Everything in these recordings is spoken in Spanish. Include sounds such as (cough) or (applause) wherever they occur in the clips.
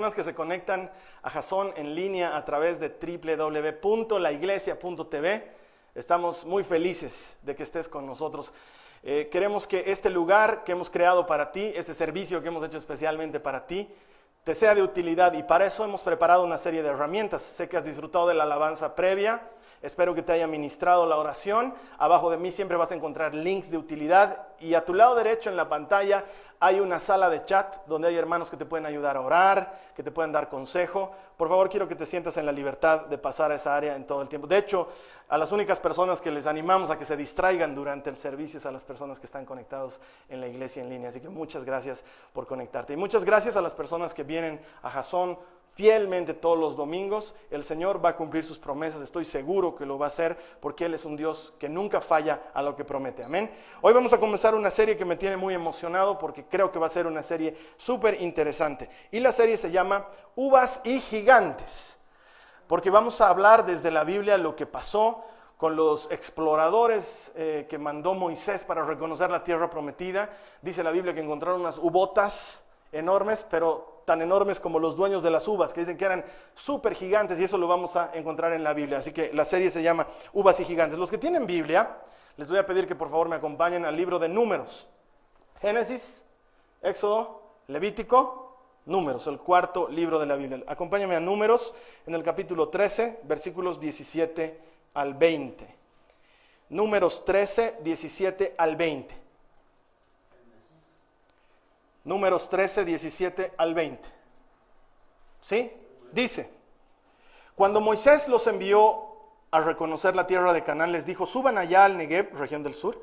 personas que se conectan a Jason en línea a través de www.laiglesia.tv. Estamos muy felices de que estés con nosotros. Eh, queremos que este lugar que hemos creado para ti, este servicio que hemos hecho especialmente para ti, te sea de utilidad y para eso hemos preparado una serie de herramientas. Sé que has disfrutado de la alabanza previa, espero que te haya ministrado la oración. Abajo de mí siempre vas a encontrar links de utilidad y a tu lado derecho en la pantalla hay una sala de chat donde hay hermanos que te pueden ayudar a orar, que te pueden dar consejo. Por favor, quiero que te sientas en la libertad de pasar a esa área en todo el tiempo. De hecho, a las únicas personas que les animamos a que se distraigan durante el servicio es a las personas que están conectados en la iglesia en línea. Así que muchas gracias por conectarte. Y muchas gracias a las personas que vienen a Jason fielmente todos los domingos. El Señor va a cumplir sus promesas, estoy seguro que lo va a hacer porque Él es un Dios que nunca falla a lo que promete. Amén. Hoy vamos a comenzar una serie que me tiene muy emocionado porque creo que va a ser una serie súper interesante. Y la serie se llama Uvas y Gigantes. Porque vamos a hablar desde la Biblia lo que pasó con los exploradores eh, que mandó Moisés para reconocer la tierra prometida. Dice la Biblia que encontraron unas ubotas enormes, pero tan enormes como los dueños de las uvas, que dicen que eran súper gigantes, y eso lo vamos a encontrar en la Biblia. Así que la serie se llama Uvas y Gigantes. Los que tienen Biblia, les voy a pedir que por favor me acompañen al libro de Números. Génesis, Éxodo, Levítico, Números, el cuarto libro de la Biblia. Acompáñame a Números en el capítulo 13, versículos 17 al 20. Números 13, 17 al 20. Números 13, 17 al 20. ¿Sí? Dice, cuando Moisés los envió a reconocer la tierra de Canaán, les dijo, suban allá al Negev, región del sur,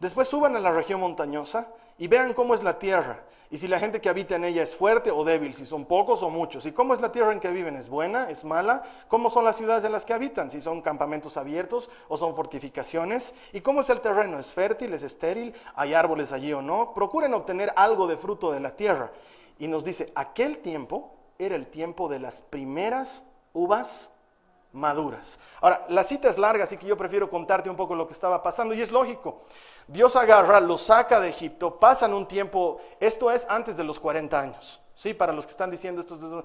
después suban a la región montañosa y vean cómo es la tierra. Y si la gente que habita en ella es fuerte o débil, si son pocos o muchos, y cómo es la tierra en que viven, es buena, es mala, cómo son las ciudades en las que habitan, si son campamentos abiertos o son fortificaciones, y cómo es el terreno, es fértil, es estéril, hay árboles allí o no, procuren obtener algo de fruto de la tierra. Y nos dice, aquel tiempo era el tiempo de las primeras uvas maduras. Ahora, la cita es larga, así que yo prefiero contarte un poco lo que estaba pasando, y es lógico. Dios agarra, lo saca de Egipto, pasan un tiempo, esto es antes de los 40 años, ¿sí? Para los que están diciendo esto,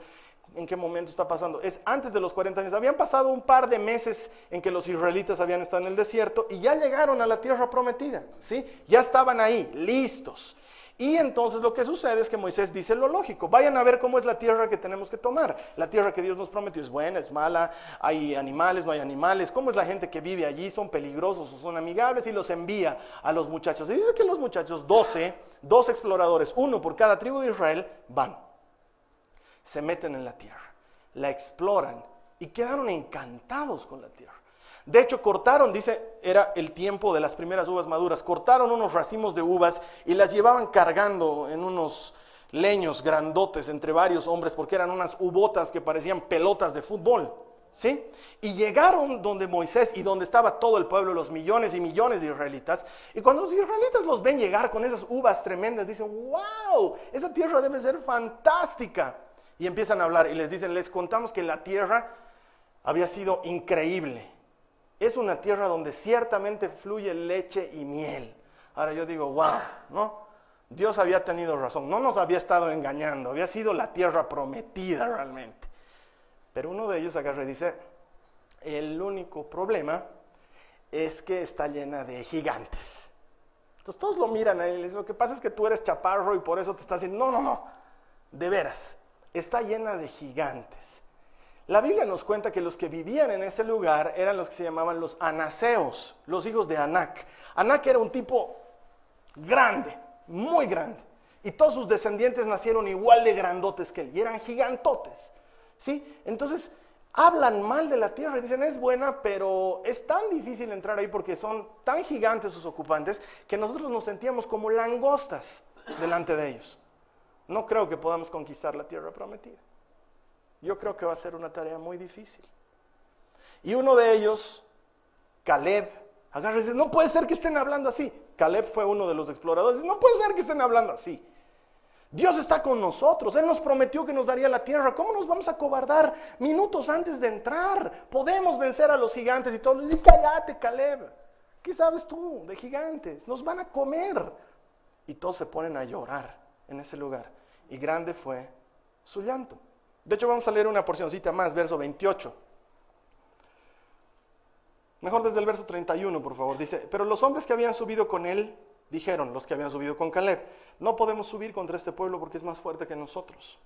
¿en qué momento está pasando? Es antes de los 40 años. Habían pasado un par de meses en que los israelitas habían estado en el desierto y ya llegaron a la tierra prometida, ¿sí? Ya estaban ahí, listos. Y entonces lo que sucede es que Moisés dice lo lógico, vayan a ver cómo es la tierra que tenemos que tomar. La tierra que Dios nos prometió es buena, es mala, hay animales, no hay animales, cómo es la gente que vive allí, son peligrosos o son amigables y los envía a los muchachos. Y dice que los muchachos, 12, dos exploradores, uno por cada tribu de Israel, van, se meten en la tierra, la exploran y quedaron encantados con la tierra. De hecho, cortaron, dice, era el tiempo de las primeras uvas maduras, cortaron unos racimos de uvas y las llevaban cargando en unos leños grandotes entre varios hombres, porque eran unas ubotas que parecían pelotas de fútbol. ¿Sí? Y llegaron donde Moisés y donde estaba todo el pueblo, los millones y millones de israelitas. Y cuando los israelitas los ven llegar con esas uvas tremendas, dicen, wow, esa tierra debe ser fantástica. Y empiezan a hablar y les dicen, les contamos que la tierra había sido increíble es una tierra donde ciertamente fluye leche y miel. Ahora yo digo, wow, ¿no? Dios había tenido razón, no nos había estado engañando, había sido la tierra prometida realmente. Pero uno de ellos agarra y dice, el único problema es que está llena de gigantes. Entonces todos lo miran a él y dicen, lo que pasa es que tú eres chaparro y por eso te estás diciendo, no, no, no, de veras, está llena de gigantes. La Biblia nos cuenta que los que vivían en ese lugar eran los que se llamaban los anaseos, los hijos de Anac. Anac era un tipo grande, muy grande. Y todos sus descendientes nacieron igual de grandotes que él, y eran gigantotes. ¿sí? Entonces, hablan mal de la tierra y dicen, es buena, pero es tan difícil entrar ahí porque son tan gigantes sus ocupantes que nosotros nos sentíamos como langostas delante de ellos. No creo que podamos conquistar la tierra prometida. Yo creo que va a ser una tarea muy difícil. Y uno de ellos, Caleb, agarra y dice, no puede ser que estén hablando así. Caleb fue uno de los exploradores, no puede ser que estén hablando así. Dios está con nosotros, Él nos prometió que nos daría la tierra. ¿Cómo nos vamos a cobardar minutos antes de entrar? Podemos vencer a los gigantes y todos dicen, cállate, Caleb. ¿Qué sabes tú de gigantes? Nos van a comer. Y todos se ponen a llorar en ese lugar. Y grande fue su llanto. De hecho, vamos a leer una porcioncita más, verso 28. Mejor desde el verso 31, por favor. Dice, pero los hombres que habían subido con él dijeron, los que habían subido con Caleb, no podemos subir contra este pueblo porque es más fuerte que nosotros.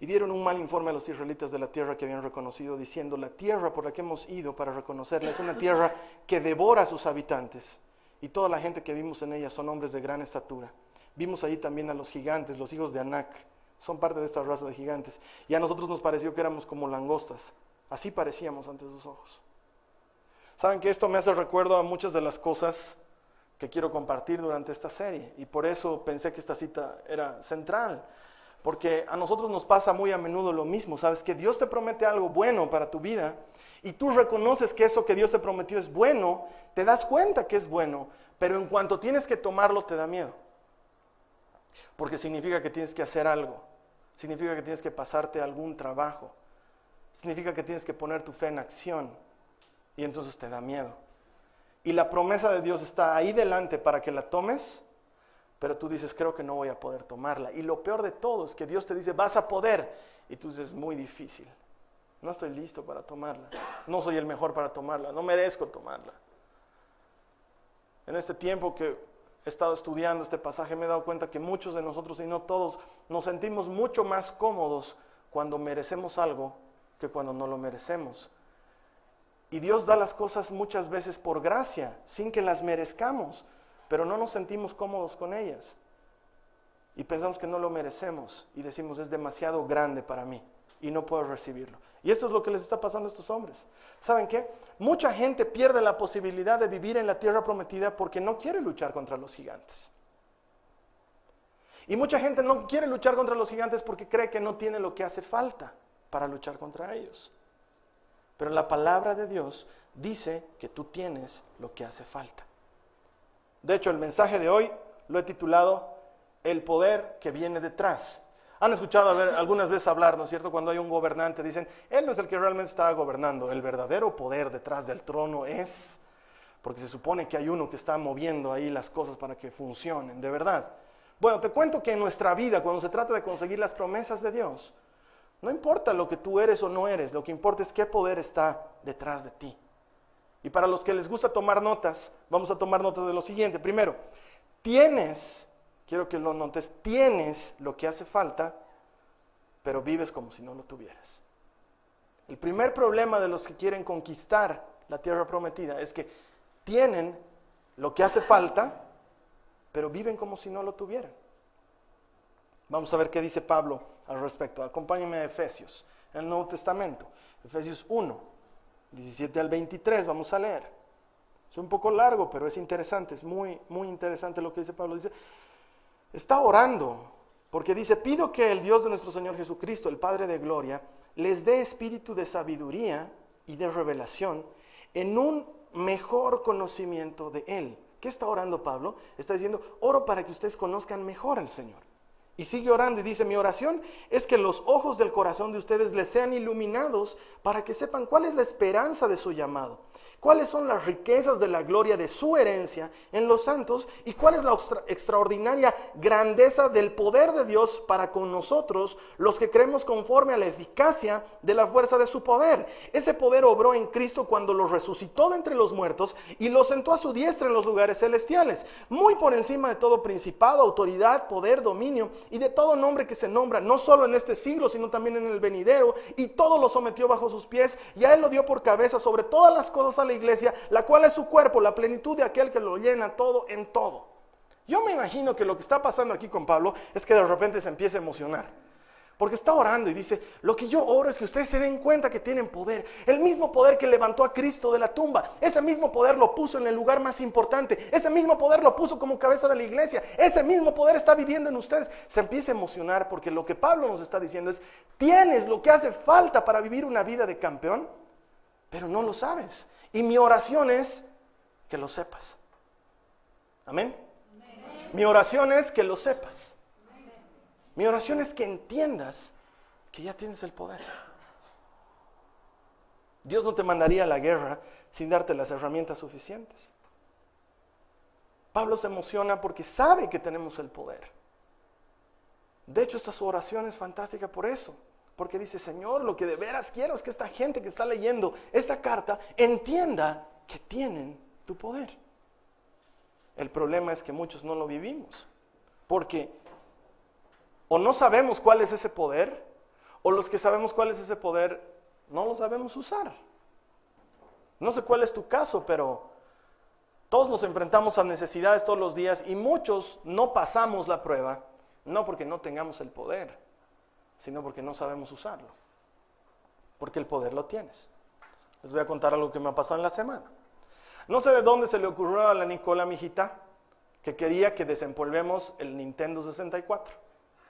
Y dieron un mal informe a los israelitas de la tierra que habían reconocido, diciendo, la tierra por la que hemos ido para reconocerla es una tierra que devora a sus habitantes. Y toda la gente que vimos en ella son hombres de gran estatura. Vimos ahí también a los gigantes, los hijos de Anac, son parte de esta raza de gigantes. Y a nosotros nos pareció que éramos como langostas. Así parecíamos ante sus ojos. Saben que esto me hace recuerdo a muchas de las cosas que quiero compartir durante esta serie. Y por eso pensé que esta cita era central. Porque a nosotros nos pasa muy a menudo lo mismo. Sabes que Dios te promete algo bueno para tu vida y tú reconoces que eso que Dios te prometió es bueno, te das cuenta que es bueno, pero en cuanto tienes que tomarlo te da miedo. Porque significa que tienes que hacer algo, significa que tienes que pasarte algún trabajo, significa que tienes que poner tu fe en acción y entonces te da miedo. Y la promesa de Dios está ahí delante para que la tomes, pero tú dices, creo que no voy a poder tomarla. Y lo peor de todo es que Dios te dice, vas a poder, y tú dices, es muy difícil. No estoy listo para tomarla. No soy el mejor para tomarla. No merezco tomarla. En este tiempo que he estado estudiando este pasaje me he dado cuenta que muchos de nosotros, y no todos, nos sentimos mucho más cómodos cuando merecemos algo que cuando no lo merecemos. Y Dios da las cosas muchas veces por gracia, sin que las merezcamos, pero no nos sentimos cómodos con ellas. Y pensamos que no lo merecemos y decimos es demasiado grande para mí y no puedo recibirlo. Y esto es lo que les está pasando a estos hombres. ¿Saben qué? Mucha gente pierde la posibilidad de vivir en la tierra prometida porque no quiere luchar contra los gigantes. Y mucha gente no quiere luchar contra los gigantes porque cree que no tiene lo que hace falta para luchar contra ellos. Pero la palabra de Dios dice que tú tienes lo que hace falta. De hecho, el mensaje de hoy lo he titulado El poder que viene detrás. Han escuchado algunas veces hablar, ¿no es cierto? Cuando hay un gobernante, dicen, él no es el que realmente está gobernando, el verdadero poder detrás del trono es, porque se supone que hay uno que está moviendo ahí las cosas para que funcionen, de verdad. Bueno, te cuento que en nuestra vida, cuando se trata de conseguir las promesas de Dios, no importa lo que tú eres o no eres, lo que importa es qué poder está detrás de ti. Y para los que les gusta tomar notas, vamos a tomar notas de lo siguiente. Primero, tienes, quiero que lo notes, tienes lo que hace falta, pero vives como si no lo tuvieras. El primer problema de los que quieren conquistar la tierra prometida es que tienen lo que hace falta, pero viven como si no lo tuvieran. Vamos a ver qué dice Pablo al respecto. Acompáñenme a Efesios, en el Nuevo Testamento. Efesios 1, 17 al 23, vamos a leer. Es un poco largo, pero es interesante, es muy, muy interesante lo que dice Pablo. Dice, está orando, porque dice, pido que el Dios de nuestro Señor Jesucristo, el Padre de Gloria, les dé espíritu de sabiduría y de revelación en un mejor conocimiento de Él. ¿Qué está orando Pablo? Está diciendo, oro para que ustedes conozcan mejor al Señor. Y sigue orando y dice, mi oración es que los ojos del corazón de ustedes les sean iluminados para que sepan cuál es la esperanza de su llamado cuáles son las riquezas de la gloria de su herencia en los santos y cuál es la extraordinaria grandeza del poder de Dios para con nosotros, los que creemos conforme a la eficacia de la fuerza de su poder. Ese poder obró en Cristo cuando los resucitó de entre los muertos y los sentó a su diestra en los lugares celestiales, muy por encima de todo principado, autoridad, poder, dominio y de todo nombre que se nombra, no solo en este siglo, sino también en el venidero, y todo lo sometió bajo sus pies y a él lo dio por cabeza sobre todas las cosas la iglesia, la cual es su cuerpo, la plenitud de aquel que lo llena todo en todo. Yo me imagino que lo que está pasando aquí con Pablo es que de repente se empieza a emocionar. Porque está orando y dice, lo que yo oro es que ustedes se den cuenta que tienen poder. El mismo poder que levantó a Cristo de la tumba. Ese mismo poder lo puso en el lugar más importante. Ese mismo poder lo puso como cabeza de la iglesia. Ese mismo poder está viviendo en ustedes. Se empieza a emocionar porque lo que Pablo nos está diciendo es, tienes lo que hace falta para vivir una vida de campeón, pero no lo sabes. Y mi oración es que lo sepas. Amén. Mi oración es que lo sepas. Mi oración es que entiendas que ya tienes el poder. Dios no te mandaría a la guerra sin darte las herramientas suficientes. Pablo se emociona porque sabe que tenemos el poder. De hecho, esta su oración es fantástica por eso. Porque dice, Señor, lo que de veras quiero es que esta gente que está leyendo esta carta entienda que tienen tu poder. El problema es que muchos no lo vivimos. Porque o no sabemos cuál es ese poder, o los que sabemos cuál es ese poder, no lo sabemos usar. No sé cuál es tu caso, pero todos nos enfrentamos a necesidades todos los días y muchos no pasamos la prueba, no porque no tengamos el poder, sino porque no sabemos usarlo. Porque el poder lo tienes. Les voy a contar algo que me ha pasado en la semana. No sé de dónde se le ocurrió a la Nicola, mijita, que quería que desempolvemos el Nintendo 64.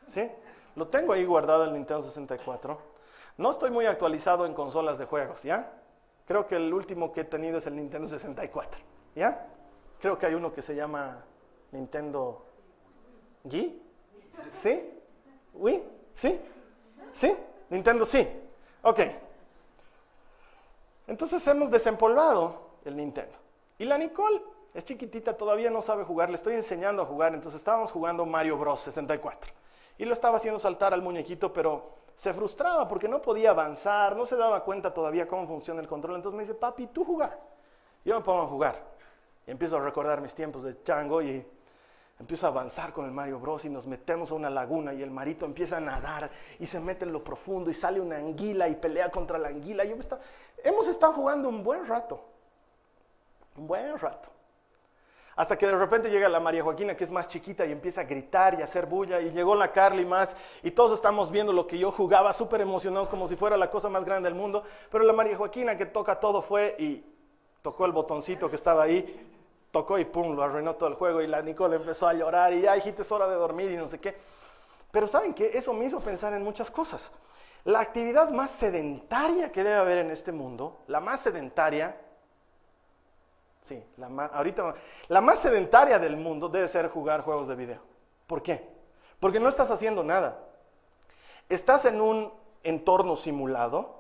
¿Sí? Lo tengo ahí guardado el Nintendo 64. No estoy muy actualizado en consolas de juegos, ¿ya? Creo que el último que he tenido es el Nintendo 64. ¿Ya? Creo que hay uno que se llama Nintendo G. ¿Sí? ¿Wii? ¿Sí? ¿Sí? Nintendo sí. Ok. Entonces hemos desempolvado el Nintendo. Y la Nicole es chiquitita, todavía no sabe jugar, le estoy enseñando a jugar. Entonces estábamos jugando Mario Bros. 64. Y lo estaba haciendo saltar al muñequito, pero se frustraba porque no podía avanzar, no se daba cuenta todavía cómo funciona el control. Entonces me dice, papi, tú jugar. Yo me pongo a jugar. Y empiezo a recordar mis tiempos de chango y empiezo a avanzar con el Mario Bros. y nos metemos a una laguna y el marito empieza a nadar y se mete en lo profundo y sale una anguila y pelea contra la anguila. Y hemos estado jugando un buen rato. Un buen rato. Hasta que de repente llega la María Joaquina, que es más chiquita, y empieza a gritar y a hacer bulla. Y llegó la Carly más, y todos estamos viendo lo que yo jugaba, súper emocionados, como si fuera la cosa más grande del mundo. Pero la María Joaquina, que toca todo, fue y tocó el botoncito que estaba ahí tocó y pum, lo arruinó todo el juego y la Nicole empezó a llorar y ya, hijita, es hora de dormir y no sé qué. Pero ¿saben qué? Eso me hizo pensar en muchas cosas. La actividad más sedentaria que debe haber en este mundo, la más sedentaria, sí, la más, ahorita, la más sedentaria del mundo debe ser jugar juegos de video. ¿Por qué? Porque no estás haciendo nada. Estás en un entorno simulado,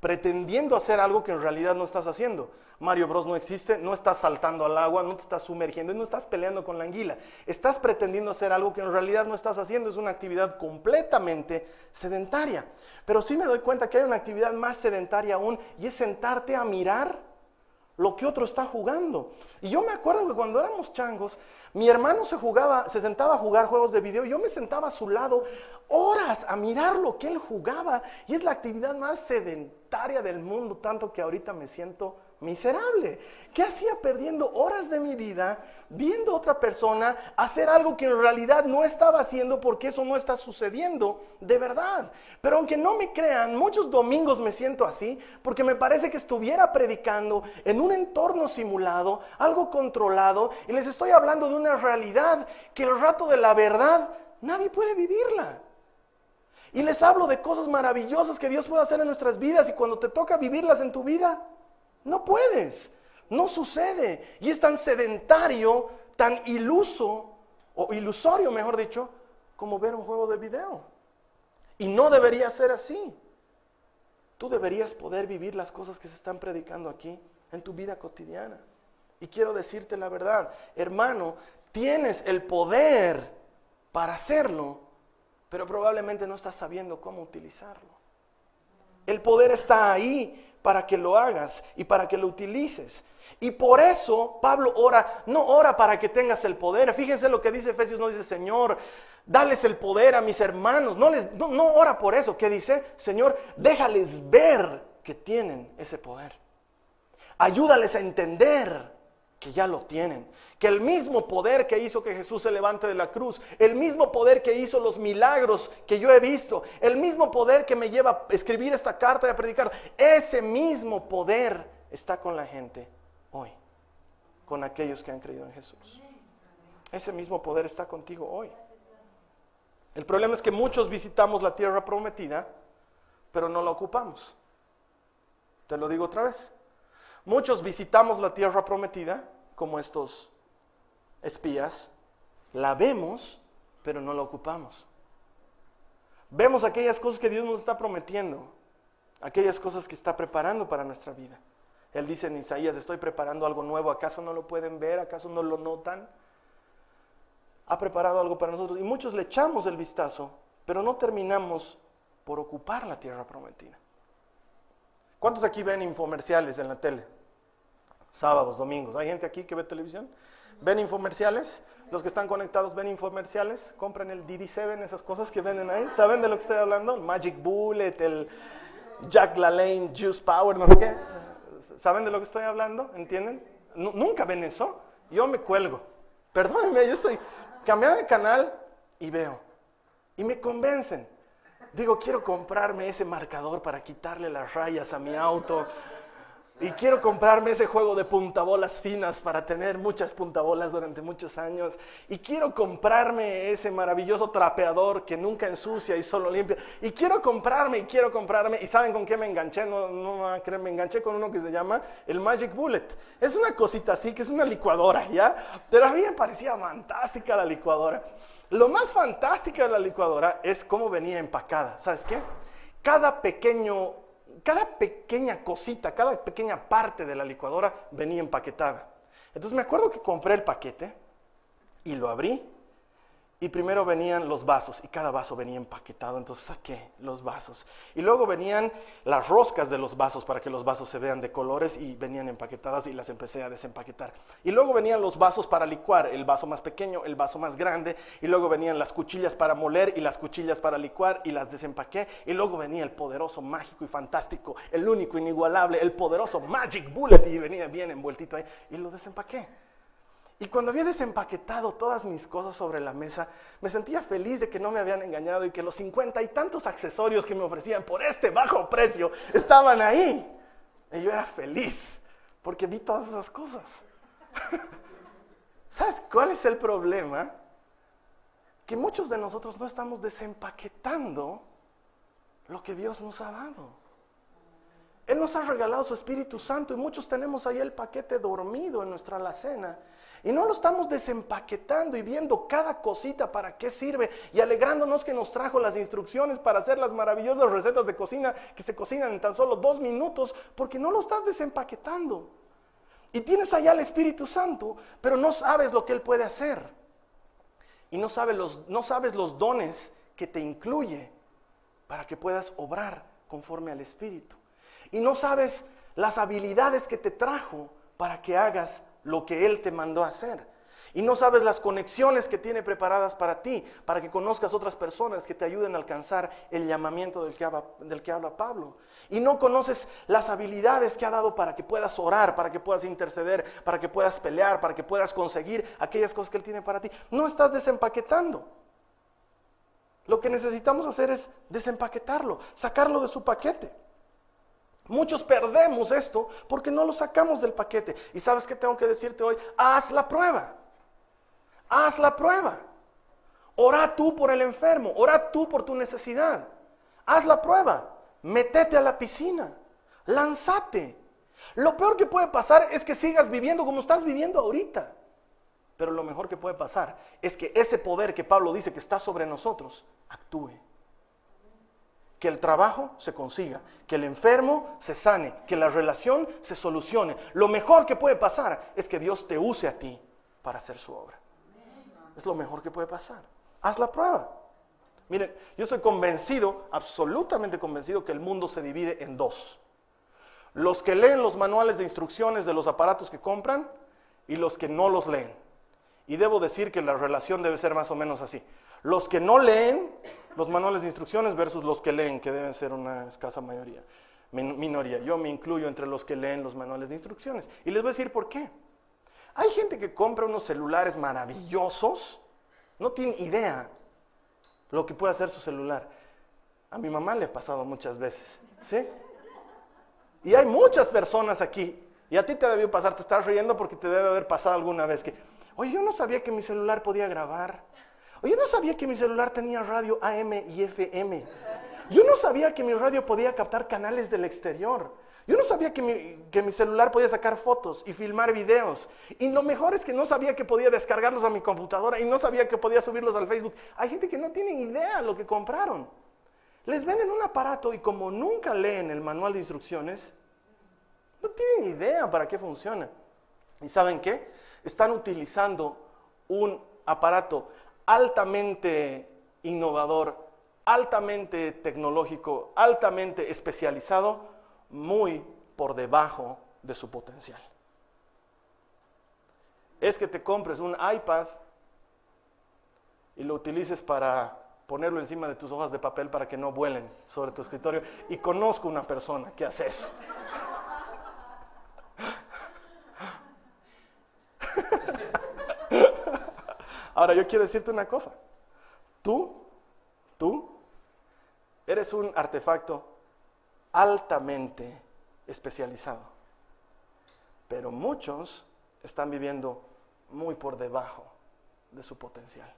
pretendiendo hacer algo que en realidad no estás haciendo. Mario Bros no existe, no estás saltando al agua, no te estás sumergiendo no estás peleando con la anguila. Estás pretendiendo hacer algo que en realidad no estás haciendo, es una actividad completamente sedentaria. Pero sí me doy cuenta que hay una actividad más sedentaria aún y es sentarte a mirar lo que otro está jugando. Y yo me acuerdo que cuando éramos changos, mi hermano se jugaba, se sentaba a jugar juegos de video y yo me sentaba a su lado horas a mirar lo que él jugaba. Y es la actividad más sedentaria del mundo, tanto que ahorita me siento miserable. ¿Qué hacía perdiendo horas de mi vida viendo a otra persona hacer algo que en realidad no estaba haciendo porque eso no está sucediendo de verdad? Pero aunque no me crean, muchos domingos me siento así porque me parece que estuviera predicando en un entorno simulado, algo controlado, y les estoy hablando de una realidad que el rato de la verdad nadie puede vivirla. Y les hablo de cosas maravillosas que Dios puede hacer en nuestras vidas y cuando te toca vivirlas en tu vida, no puedes, no sucede. Y es tan sedentario, tan iluso, o ilusorio, mejor dicho, como ver un juego de video. Y no debería ser así. Tú deberías poder vivir las cosas que se están predicando aquí en tu vida cotidiana. Y quiero decirte la verdad, hermano, tienes el poder para hacerlo, pero probablemente no estás sabiendo cómo utilizarlo. El poder está ahí, para que lo hagas y para que lo utilices. Y por eso Pablo ora, no ora para que tengas el poder. Fíjense lo que dice Efesios, no dice, Señor, dales el poder a mis hermanos. No, les, no, ora por eso. ¿Qué dice? Señor, déjales ver que tienen ese poder. Ayúdales a entender que ya lo tienen. Que el mismo poder que hizo que Jesús se levante de la cruz, el mismo poder que hizo los milagros que yo he visto, el mismo poder que me lleva a escribir esta carta y a predicar, ese mismo poder está con la gente hoy, con aquellos que han creído en Jesús. Ese mismo poder está contigo hoy. El problema es que muchos visitamos la tierra prometida, pero no la ocupamos. Te lo digo otra vez. Muchos visitamos la tierra prometida, como estos espías, la vemos, pero no la ocupamos. Vemos aquellas cosas que Dios nos está prometiendo, aquellas cosas que está preparando para nuestra vida. Él dice en Isaías, estoy preparando algo nuevo, ¿acaso no lo pueden ver? ¿Acaso no lo notan? Ha preparado algo para nosotros y muchos le echamos el vistazo, pero no terminamos por ocupar la tierra prometida. ¿Cuántos aquí ven infomerciales en la tele? Sábados, domingos. ¿Hay gente aquí que ve televisión? ¿Ven infomerciales? Los que están conectados ven infomerciales, compran el DD7, esas cosas que venden ahí. ¿Saben de lo que estoy hablando? El Magic Bullet, el Jack LaLanne Juice Power, no sé qué. ¿Saben de lo que estoy hablando? ¿Entienden? nunca ven eso. Yo me cuelgo. Perdónenme, yo estoy cambiando de canal y veo. Y me convencen. Digo, quiero comprarme ese marcador para quitarle las rayas a mi auto. Y quiero comprarme ese juego de puntabolas finas para tener muchas puntabolas durante muchos años. Y quiero comprarme ese maravilloso trapeador que nunca ensucia y solo limpia. Y quiero comprarme y quiero comprarme. ¿Y saben con qué me enganché? No, no creer, me enganché con uno que se llama el Magic Bullet. Es una cosita así, que es una licuadora, ¿ya? Pero a mí me parecía fantástica la licuadora. Lo más fantástico de la licuadora es cómo venía empacada. ¿Sabes qué? Cada pequeño, cada pequeña cosita, cada pequeña parte de la licuadora venía empaquetada. Entonces me acuerdo que compré el paquete y lo abrí y primero venían los vasos y cada vaso venía empaquetado, entonces saqué los vasos. Y luego venían las roscas de los vasos para que los vasos se vean de colores y venían empaquetadas y las empecé a desempaquetar. Y luego venían los vasos para licuar, el vaso más pequeño, el vaso más grande, y luego venían las cuchillas para moler y las cuchillas para licuar y las desempaqué. Y luego venía el poderoso, mágico y fantástico, el único, inigualable, el poderoso Magic Bullet y venía bien envueltito ahí y lo desempaqué. Y cuando había desempaquetado todas mis cosas sobre la mesa, me sentía feliz de que no me habían engañado y que los cincuenta y tantos accesorios que me ofrecían por este bajo precio estaban ahí. Y yo era feliz porque vi todas esas cosas. (laughs) ¿Sabes cuál es el problema? Que muchos de nosotros no estamos desempaquetando lo que Dios nos ha dado. Él nos ha regalado su Espíritu Santo y muchos tenemos ahí el paquete dormido en nuestra alacena y no lo estamos desempaquetando y viendo cada cosita para qué sirve y alegrándonos que nos trajo las instrucciones para hacer las maravillosas recetas de cocina que se cocinan en tan solo dos minutos, porque no lo estás desempaquetando. Y tienes allá el Espíritu Santo, pero no sabes lo que Él puede hacer. Y no sabes los, no sabes los dones que te incluye para que puedas obrar conforme al Espíritu. Y no sabes las habilidades que te trajo para que hagas lo que Él te mandó hacer. Y no sabes las conexiones que tiene preparadas para ti, para que conozcas otras personas que te ayuden a alcanzar el llamamiento del que, habla, del que habla Pablo. Y no conoces las habilidades que ha dado para que puedas orar, para que puedas interceder, para que puedas pelear, para que puedas conseguir aquellas cosas que Él tiene para ti. No estás desempaquetando. Lo que necesitamos hacer es desempaquetarlo, sacarlo de su paquete. Muchos perdemos esto porque no lo sacamos del paquete. Y sabes qué tengo que decirte hoy, haz la prueba. Haz la prueba. Ora tú por el enfermo, ora tú por tu necesidad. Haz la prueba. Métete a la piscina. Lánzate. Lo peor que puede pasar es que sigas viviendo como estás viviendo ahorita. Pero lo mejor que puede pasar es que ese poder que Pablo dice que está sobre nosotros actúe que el trabajo se consiga, que el enfermo se sane, que la relación se solucione. Lo mejor que puede pasar es que Dios te use a ti para hacer su obra. Es lo mejor que puede pasar. Haz la prueba. Miren, yo estoy convencido, absolutamente convencido, que el mundo se divide en dos. Los que leen los manuales de instrucciones de los aparatos que compran y los que no los leen. Y debo decir que la relación debe ser más o menos así. Los que no leen los manuales de instrucciones versus los que leen, que deben ser una escasa mayoría, minoría. Yo me incluyo entre los que leen los manuales de instrucciones. Y les voy a decir por qué. Hay gente que compra unos celulares maravillosos, no tiene idea lo que puede hacer su celular. A mi mamá le ha pasado muchas veces, ¿sí? Y hay muchas personas aquí, y a ti te debió pasar, te estás riendo porque te debe haber pasado alguna vez que, oye, yo no sabía que mi celular podía grabar. Yo no sabía que mi celular tenía radio AM y FM. Yo no sabía que mi radio podía captar canales del exterior. Yo no sabía que mi, que mi, celular podía sacar fotos y filmar videos. Y lo mejor es que no sabía que podía descargarlos a mi computadora y no sabía que podía subirlos al Facebook. Hay gente que no tiene idea lo que compraron. Les venden un aparato y como nunca leen el manual de instrucciones, no tienen idea para qué funciona. ¿Y saben qué? Están utilizando un aparato altamente innovador altamente tecnológico, altamente especializado, muy por debajo de su potencial. Es que te compres un iPad y lo utilices para ponerlo encima de tus hojas de papel para que no vuelen sobre tu escritorio. Y conozco una persona que hace eso. Ahora yo quiero decirte una cosa. Tú, tú, eres un artefacto altamente especializado. Pero muchos están viviendo muy por debajo de su potencial.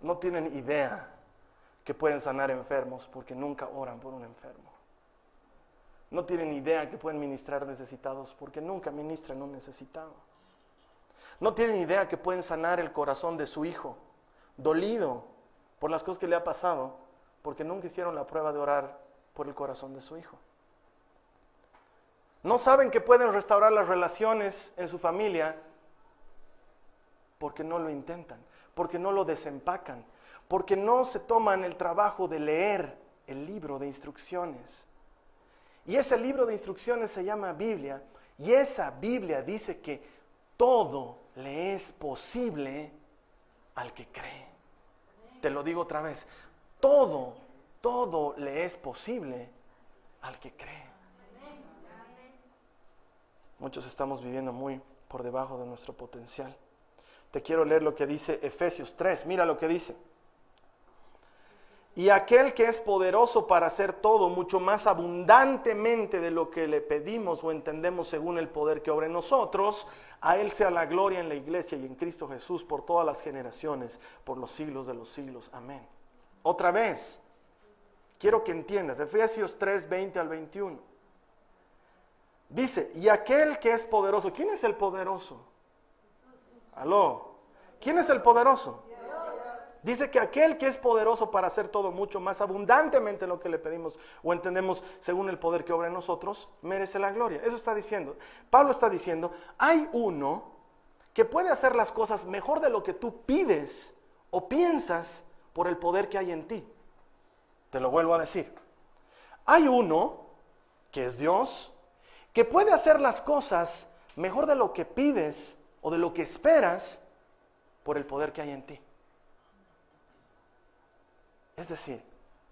No tienen idea que pueden sanar enfermos porque nunca oran por un enfermo. No tienen idea que pueden ministrar necesitados porque nunca ministran un necesitado. No tienen idea que pueden sanar el corazón de su hijo, dolido por las cosas que le ha pasado, porque nunca hicieron la prueba de orar por el corazón de su hijo. No saben que pueden restaurar las relaciones en su familia porque no lo intentan, porque no lo desempacan, porque no se toman el trabajo de leer el libro de instrucciones. Y ese libro de instrucciones se llama Biblia, y esa Biblia dice que todo le es posible al que cree. Te lo digo otra vez, todo, todo le es posible al que cree. Muchos estamos viviendo muy por debajo de nuestro potencial. Te quiero leer lo que dice Efesios 3. Mira lo que dice. Y aquel que es poderoso para hacer todo mucho más abundantemente de lo que le pedimos o entendemos según el poder que obra en nosotros, a Él sea la gloria en la iglesia y en Cristo Jesús por todas las generaciones, por los siglos de los siglos. Amén. Otra vez, quiero que entiendas, Efesios 3, 20 al 21. Dice, y aquel que es poderoso, ¿quién es el poderoso? Aló, ¿quién es el poderoso? Dice que aquel que es poderoso para hacer todo mucho más abundantemente lo que le pedimos o entendemos según el poder que obra en nosotros, merece la gloria. Eso está diciendo. Pablo está diciendo, hay uno que puede hacer las cosas mejor de lo que tú pides o piensas por el poder que hay en ti. Te lo vuelvo a decir. Hay uno que es Dios, que puede hacer las cosas mejor de lo que pides o de lo que esperas por el poder que hay en ti. Es decir,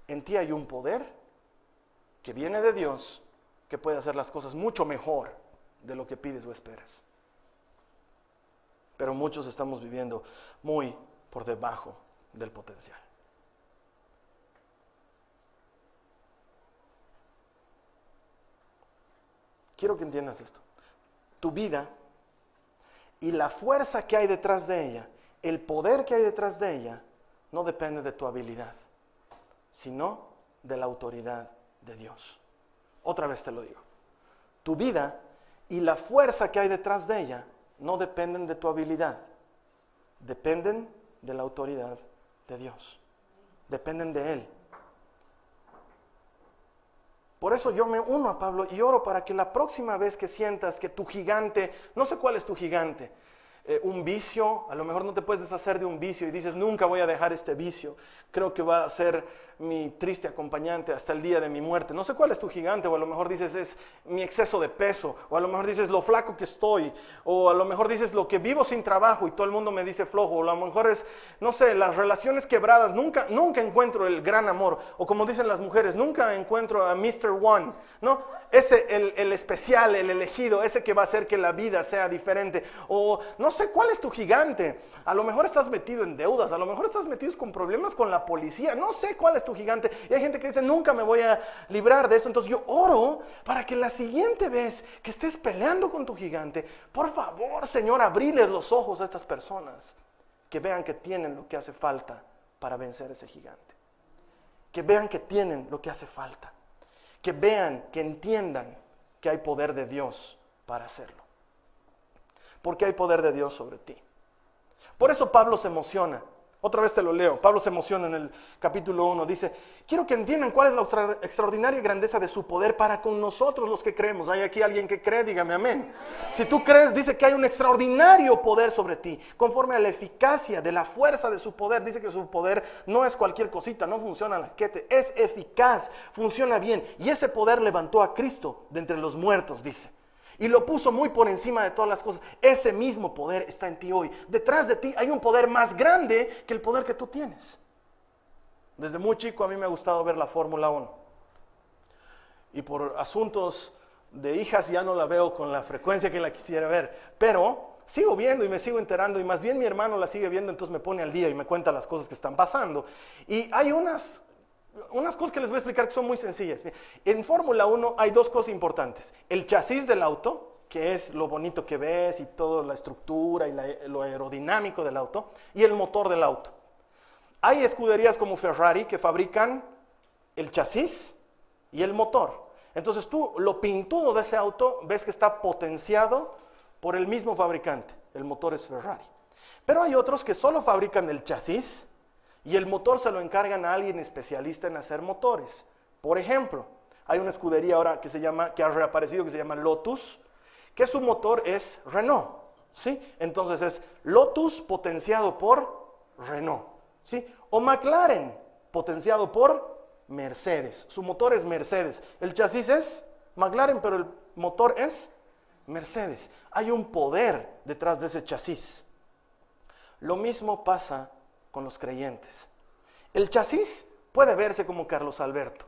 en ti hay un poder que viene de Dios que puede hacer las cosas mucho mejor de lo que pides o esperas. Pero muchos estamos viviendo muy por debajo del potencial. Quiero que entiendas esto. Tu vida y la fuerza que hay detrás de ella, el poder que hay detrás de ella, no depende de tu habilidad, sino de la autoridad de Dios. Otra vez te lo digo. Tu vida y la fuerza que hay detrás de ella no dependen de tu habilidad, dependen de la autoridad de Dios, dependen de Él. Por eso yo me uno a Pablo y oro para que la próxima vez que sientas que tu gigante, no sé cuál es tu gigante, eh, un vicio, a lo mejor no te puedes deshacer de un vicio y dices, nunca voy a dejar este vicio, creo que va a ser mi triste acompañante hasta el día de mi muerte. No sé cuál es tu gigante, o a lo mejor dices es mi exceso de peso, o a lo mejor dices lo flaco que estoy, o a lo mejor dices lo que vivo sin trabajo y todo el mundo me dice flojo, o a lo mejor es, no sé, las relaciones quebradas, nunca, nunca encuentro el gran amor, o como dicen las mujeres, nunca encuentro a Mr. One, ¿no? Ese, el, el especial, el elegido, ese que va a hacer que la vida sea diferente, o no sé cuál es tu gigante, a lo mejor estás metido en deudas, a lo mejor estás metido con problemas con la policía, no sé cuál es tu gigante. Y hay gente que dice, nunca me voy a librar de eso. Entonces yo oro para que la siguiente vez que estés peleando con tu gigante, por favor, Señor, abriles los ojos a estas personas, que vean que tienen lo que hace falta para vencer ese gigante. Que vean que tienen lo que hace falta. Que vean, que entiendan que hay poder de Dios para hacerlo. Porque hay poder de Dios sobre ti. Por eso Pablo se emociona Otra vez te lo leo. Pablo se emociona en el capítulo 1. Dice, quiero que entiendan cuál es la extra- extraordinaria grandeza de su poder para con nosotros los que creemos. ¿Hay aquí alguien que cree? Dígame amén. Si tú crees, dice que hay un extraordinario poder sobre ti, conforme a la eficacia de la fuerza de su poder. Dice que su poder no es cualquier cosita, no funciona la quete, es eficaz, funciona bien. Y ese poder levantó a Cristo de entre los muertos, dice y lo puso muy por encima de todas las cosas. Ese mismo poder está en ti hoy. Detrás de ti hay un poder más grande que el poder que tú tienes. Desde muy chico a mí me ha gustado ver la Fórmula 1. Y por asuntos de hijas ya no la veo con la frecuencia que la quisiera ver. Pero sigo viendo y me sigo enterando y más bien mi hermano la sigue viendo, entonces me pone al día y me cuenta las cosas que están pasando. Y hay unas unas cosas que les voy a explicar que son muy sencillas. En Fórmula 1 hay dos cosas importantes. El chasis del auto, que es lo bonito que ves y toda la estructura y la- lo aerodinámico del auto, y el motor del auto. Hay escuderías como Ferrari que fabrican el chasis y el motor. Entonces tú lo pintudo de ese auto ves que está potenciado por el mismo fabricante. El motor es Ferrari. Pero hay otros que solo fabrican el chasis y el motor se lo encargan a alguien especialista en hacer motores. Por ejemplo, hay una escudería ahora que se llama, que ha reaparecido, que se llama Lotus, que su motor es Renault, ¿sí? Entonces es Lotus potenciado por Renault, ¿sí? O McLaren potenciado por Mercedes. Su motor es Mercedes. El chasis es McLaren, pero el motor es Mercedes. Hay un poder detrás de ese chasis. Lo mismo pasa con los creyentes. El chasis puede verse como Carlos Alberto,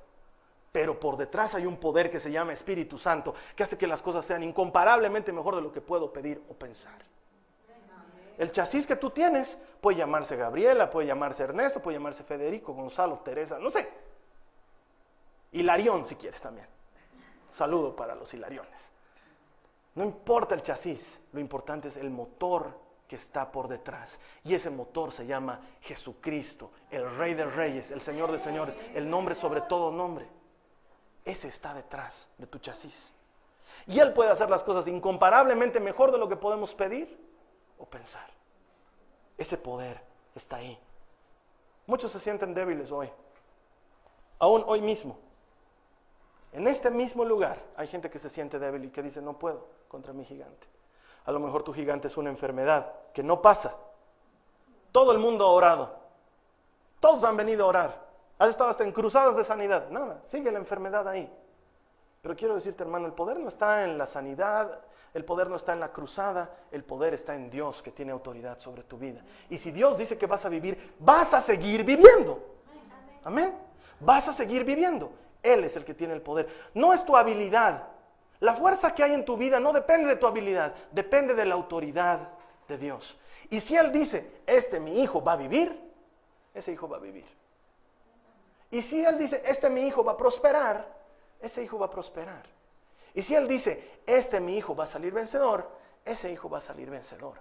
pero por detrás hay un poder que se llama Espíritu Santo, que hace que las cosas sean incomparablemente mejor de lo que puedo pedir o pensar. El chasis que tú tienes puede llamarse Gabriela, puede llamarse Ernesto, puede llamarse Federico, Gonzalo, Teresa, no sé. Hilarión si quieres también. Saludo para los hilariones. No importa el chasis, lo importante es el motor que está por detrás. Y ese motor se llama Jesucristo, el Rey de Reyes, el Señor de Señores, el nombre sobre todo nombre. Ese está detrás de tu chasis. Y Él puede hacer las cosas incomparablemente mejor de lo que podemos pedir o pensar. Ese poder está ahí. Muchos se sienten débiles hoy, aún hoy mismo. En este mismo lugar hay gente que se siente débil y que dice, no puedo contra mi gigante. A lo mejor tu gigante es una enfermedad que no pasa. Todo el mundo ha orado. Todos han venido a orar. Has estado hasta en cruzadas de sanidad. Nada, sigue la enfermedad ahí. Pero quiero decirte, hermano, el poder no está en la sanidad, el poder no está en la cruzada, el poder está en Dios que tiene autoridad sobre tu vida. Y si Dios dice que vas a vivir, vas a seguir viviendo. Amén. Vas a seguir viviendo. Él es el que tiene el poder. No es tu habilidad. La fuerza que hay en tu vida no depende de tu habilidad, depende de la autoridad de Dios. Y si Él dice, este mi hijo va a vivir, ese hijo va a vivir. Y si Él dice, este mi hijo va a prosperar, ese hijo va a prosperar. Y si Él dice, este mi hijo va a salir vencedor, ese hijo va a salir vencedor.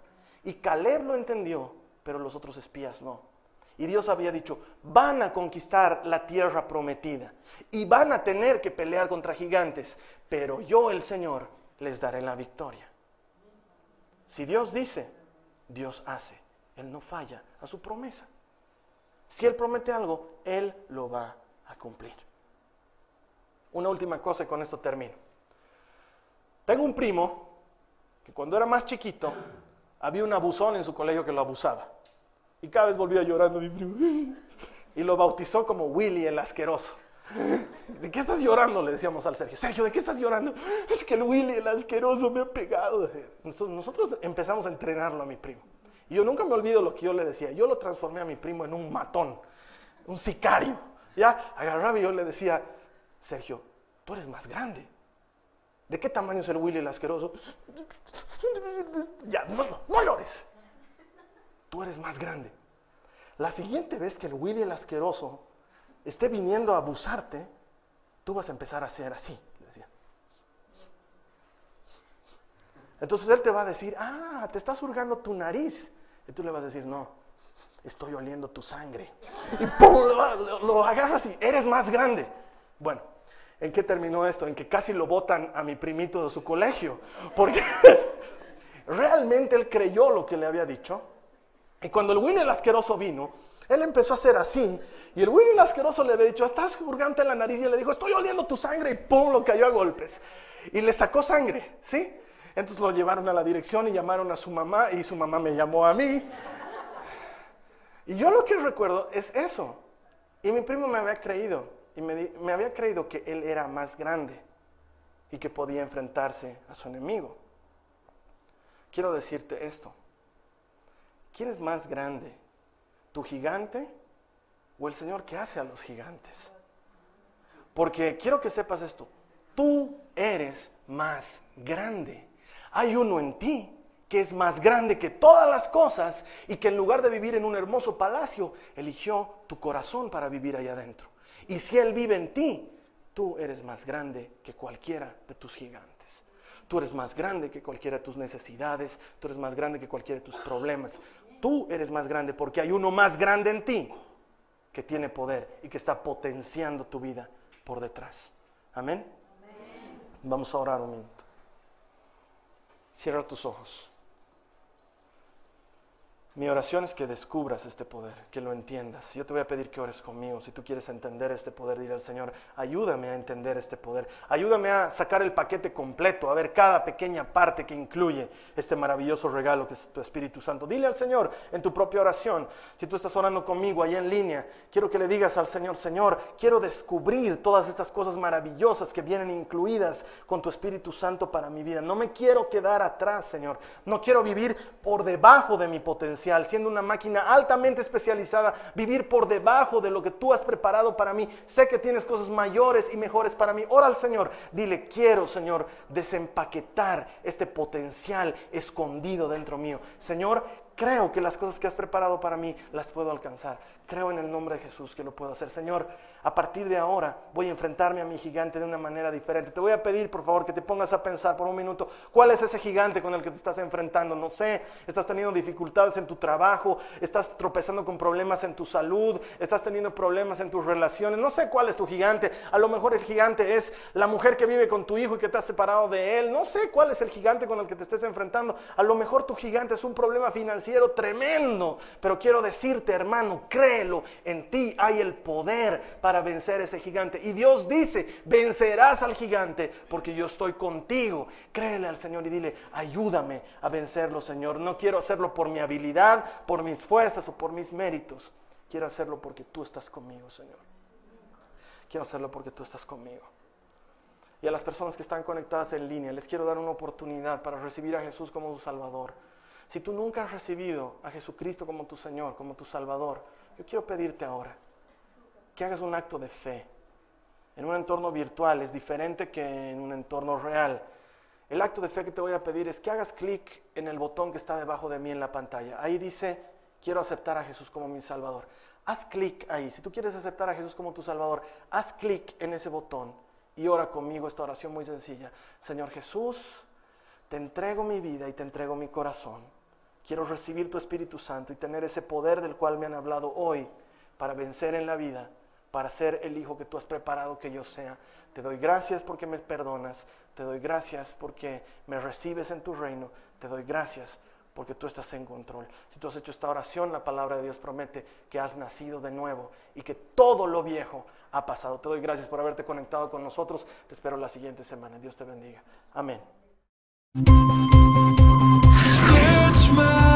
Y Caleb lo entendió, pero los otros espías no. Y Dios había dicho, van a conquistar la tierra prometida y van a tener que pelear contra gigantes, pero yo el Señor les daré la victoria. Si Dios dice, Dios hace. Él no falla a su promesa. Si Él promete algo, Él lo va a cumplir. Una última cosa y con esto termino. Tengo un primo que cuando era más chiquito había un abusón en su colegio que lo abusaba. Y cada vez volvía llorando mi primo. Y lo bautizó como Willy el asqueroso. ¿De qué estás llorando? Le decíamos al Sergio. Sergio, ¿de qué estás llorando? Es que el Willy el asqueroso me ha pegado. Nosotros empezamos a entrenarlo a mi primo. Y yo nunca me olvido lo que yo le decía. Yo lo transformé a mi primo en un matón, un sicario. Ya agarraba y yo le decía, Sergio, tú eres más grande. ¿De qué tamaño es el Willy el asqueroso? Ya, no, no, no llores. Tú eres más grande. La siguiente vez que el Willy el asqueroso esté viniendo a abusarte, tú vas a empezar a hacer así, decía. Entonces él te va a decir, ah, te estás hurgando tu nariz. Y tú le vas a decir, no, estoy oliendo tu sangre. Y ¡pum! Lo, lo, lo agarras y eres más grande. Bueno, ¿en qué terminó esto? En que casi lo botan a mi primito de su colegio. Porque (laughs) realmente él creyó lo que le había dicho. Y cuando el Winnie el asqueroso vino, él empezó a hacer así. Y el Winnie el asqueroso le había dicho, estás jurgante en la nariz. Y le dijo, estoy oliendo tu sangre. Y pum, lo cayó a golpes. Y le sacó sangre, ¿sí? Entonces lo llevaron a la dirección y llamaron a su mamá. Y su mamá me llamó a mí. Y yo lo que recuerdo es eso. Y mi primo me había creído. Y me había creído que él era más grande y que podía enfrentarse a su enemigo. Quiero decirte esto. ¿Quién es más grande? ¿Tu gigante o el Señor que hace a los gigantes? Porque quiero que sepas esto. Tú eres más grande. Hay uno en ti que es más grande que todas las cosas y que en lugar de vivir en un hermoso palacio, eligió tu corazón para vivir allá adentro. Y si Él vive en ti, tú eres más grande que cualquiera de tus gigantes. Tú eres más grande que cualquiera de tus necesidades, tú eres más grande que cualquiera de tus problemas. Tú eres más grande porque hay uno más grande en ti que tiene poder y que está potenciando tu vida por detrás. Amén. Vamos a orar un minuto. Cierra tus ojos. Mi oración es que descubras este poder, que lo entiendas. Yo te voy a pedir que ores conmigo. Si tú quieres entender este poder, dile al Señor, ayúdame a entender este poder. Ayúdame a sacar el paquete completo, a ver cada pequeña parte que incluye este maravilloso regalo que es tu Espíritu Santo. Dile al Señor en tu propia oración. Si tú estás orando conmigo allá en línea, quiero que le digas al Señor, Señor, quiero descubrir todas estas cosas maravillosas que vienen incluidas con tu Espíritu Santo para mi vida. No me quiero quedar atrás, Señor. No quiero vivir por debajo de mi potencial siendo una máquina altamente especializada, vivir por debajo de lo que tú has preparado para mí. Sé que tienes cosas mayores y mejores para mí. Ora al Señor, dile, quiero, Señor, desempaquetar este potencial escondido dentro mío. Señor, creo que las cosas que has preparado para mí las puedo alcanzar. Creo en el nombre de Jesús que lo puedo hacer. Señor, a partir de ahora voy a enfrentarme a mi gigante de una manera diferente. Te voy a pedir, por favor, que te pongas a pensar por un minuto, ¿cuál es ese gigante con el que te estás enfrentando? No sé, estás teniendo dificultades en tu trabajo, estás tropezando con problemas en tu salud, estás teniendo problemas en tus relaciones. No sé cuál es tu gigante. A lo mejor el gigante es la mujer que vive con tu hijo y que te has separado de él. No sé cuál es el gigante con el que te estés enfrentando. A lo mejor tu gigante es un problema financiero tremendo. Pero quiero decirte, hermano, cree en ti hay el poder para vencer ese gigante. Y Dios dice, vencerás al gigante porque yo estoy contigo. Créele al Señor y dile, ayúdame a vencerlo, Señor. No quiero hacerlo por mi habilidad, por mis fuerzas o por mis méritos. Quiero hacerlo porque tú estás conmigo, Señor. Quiero hacerlo porque tú estás conmigo. Y a las personas que están conectadas en línea, les quiero dar una oportunidad para recibir a Jesús como su Salvador. Si tú nunca has recibido a Jesucristo como tu Señor, como tu Salvador, yo quiero pedirte ahora que hagas un acto de fe. En un entorno virtual es diferente que en un entorno real. El acto de fe que te voy a pedir es que hagas clic en el botón que está debajo de mí en la pantalla. Ahí dice, quiero aceptar a Jesús como mi Salvador. Haz clic ahí. Si tú quieres aceptar a Jesús como tu Salvador, haz clic en ese botón y ora conmigo esta oración muy sencilla. Señor Jesús, te entrego mi vida y te entrego mi corazón. Quiero recibir tu Espíritu Santo y tener ese poder del cual me han hablado hoy para vencer en la vida, para ser el hijo que tú has preparado que yo sea. Te doy gracias porque me perdonas, te doy gracias porque me recibes en tu reino, te doy gracias porque tú estás en control. Si tú has hecho esta oración, la palabra de Dios promete que has nacido de nuevo y que todo lo viejo ha pasado. Te doy gracias por haberte conectado con nosotros. Te espero la siguiente semana. Dios te bendiga. Amén. smile.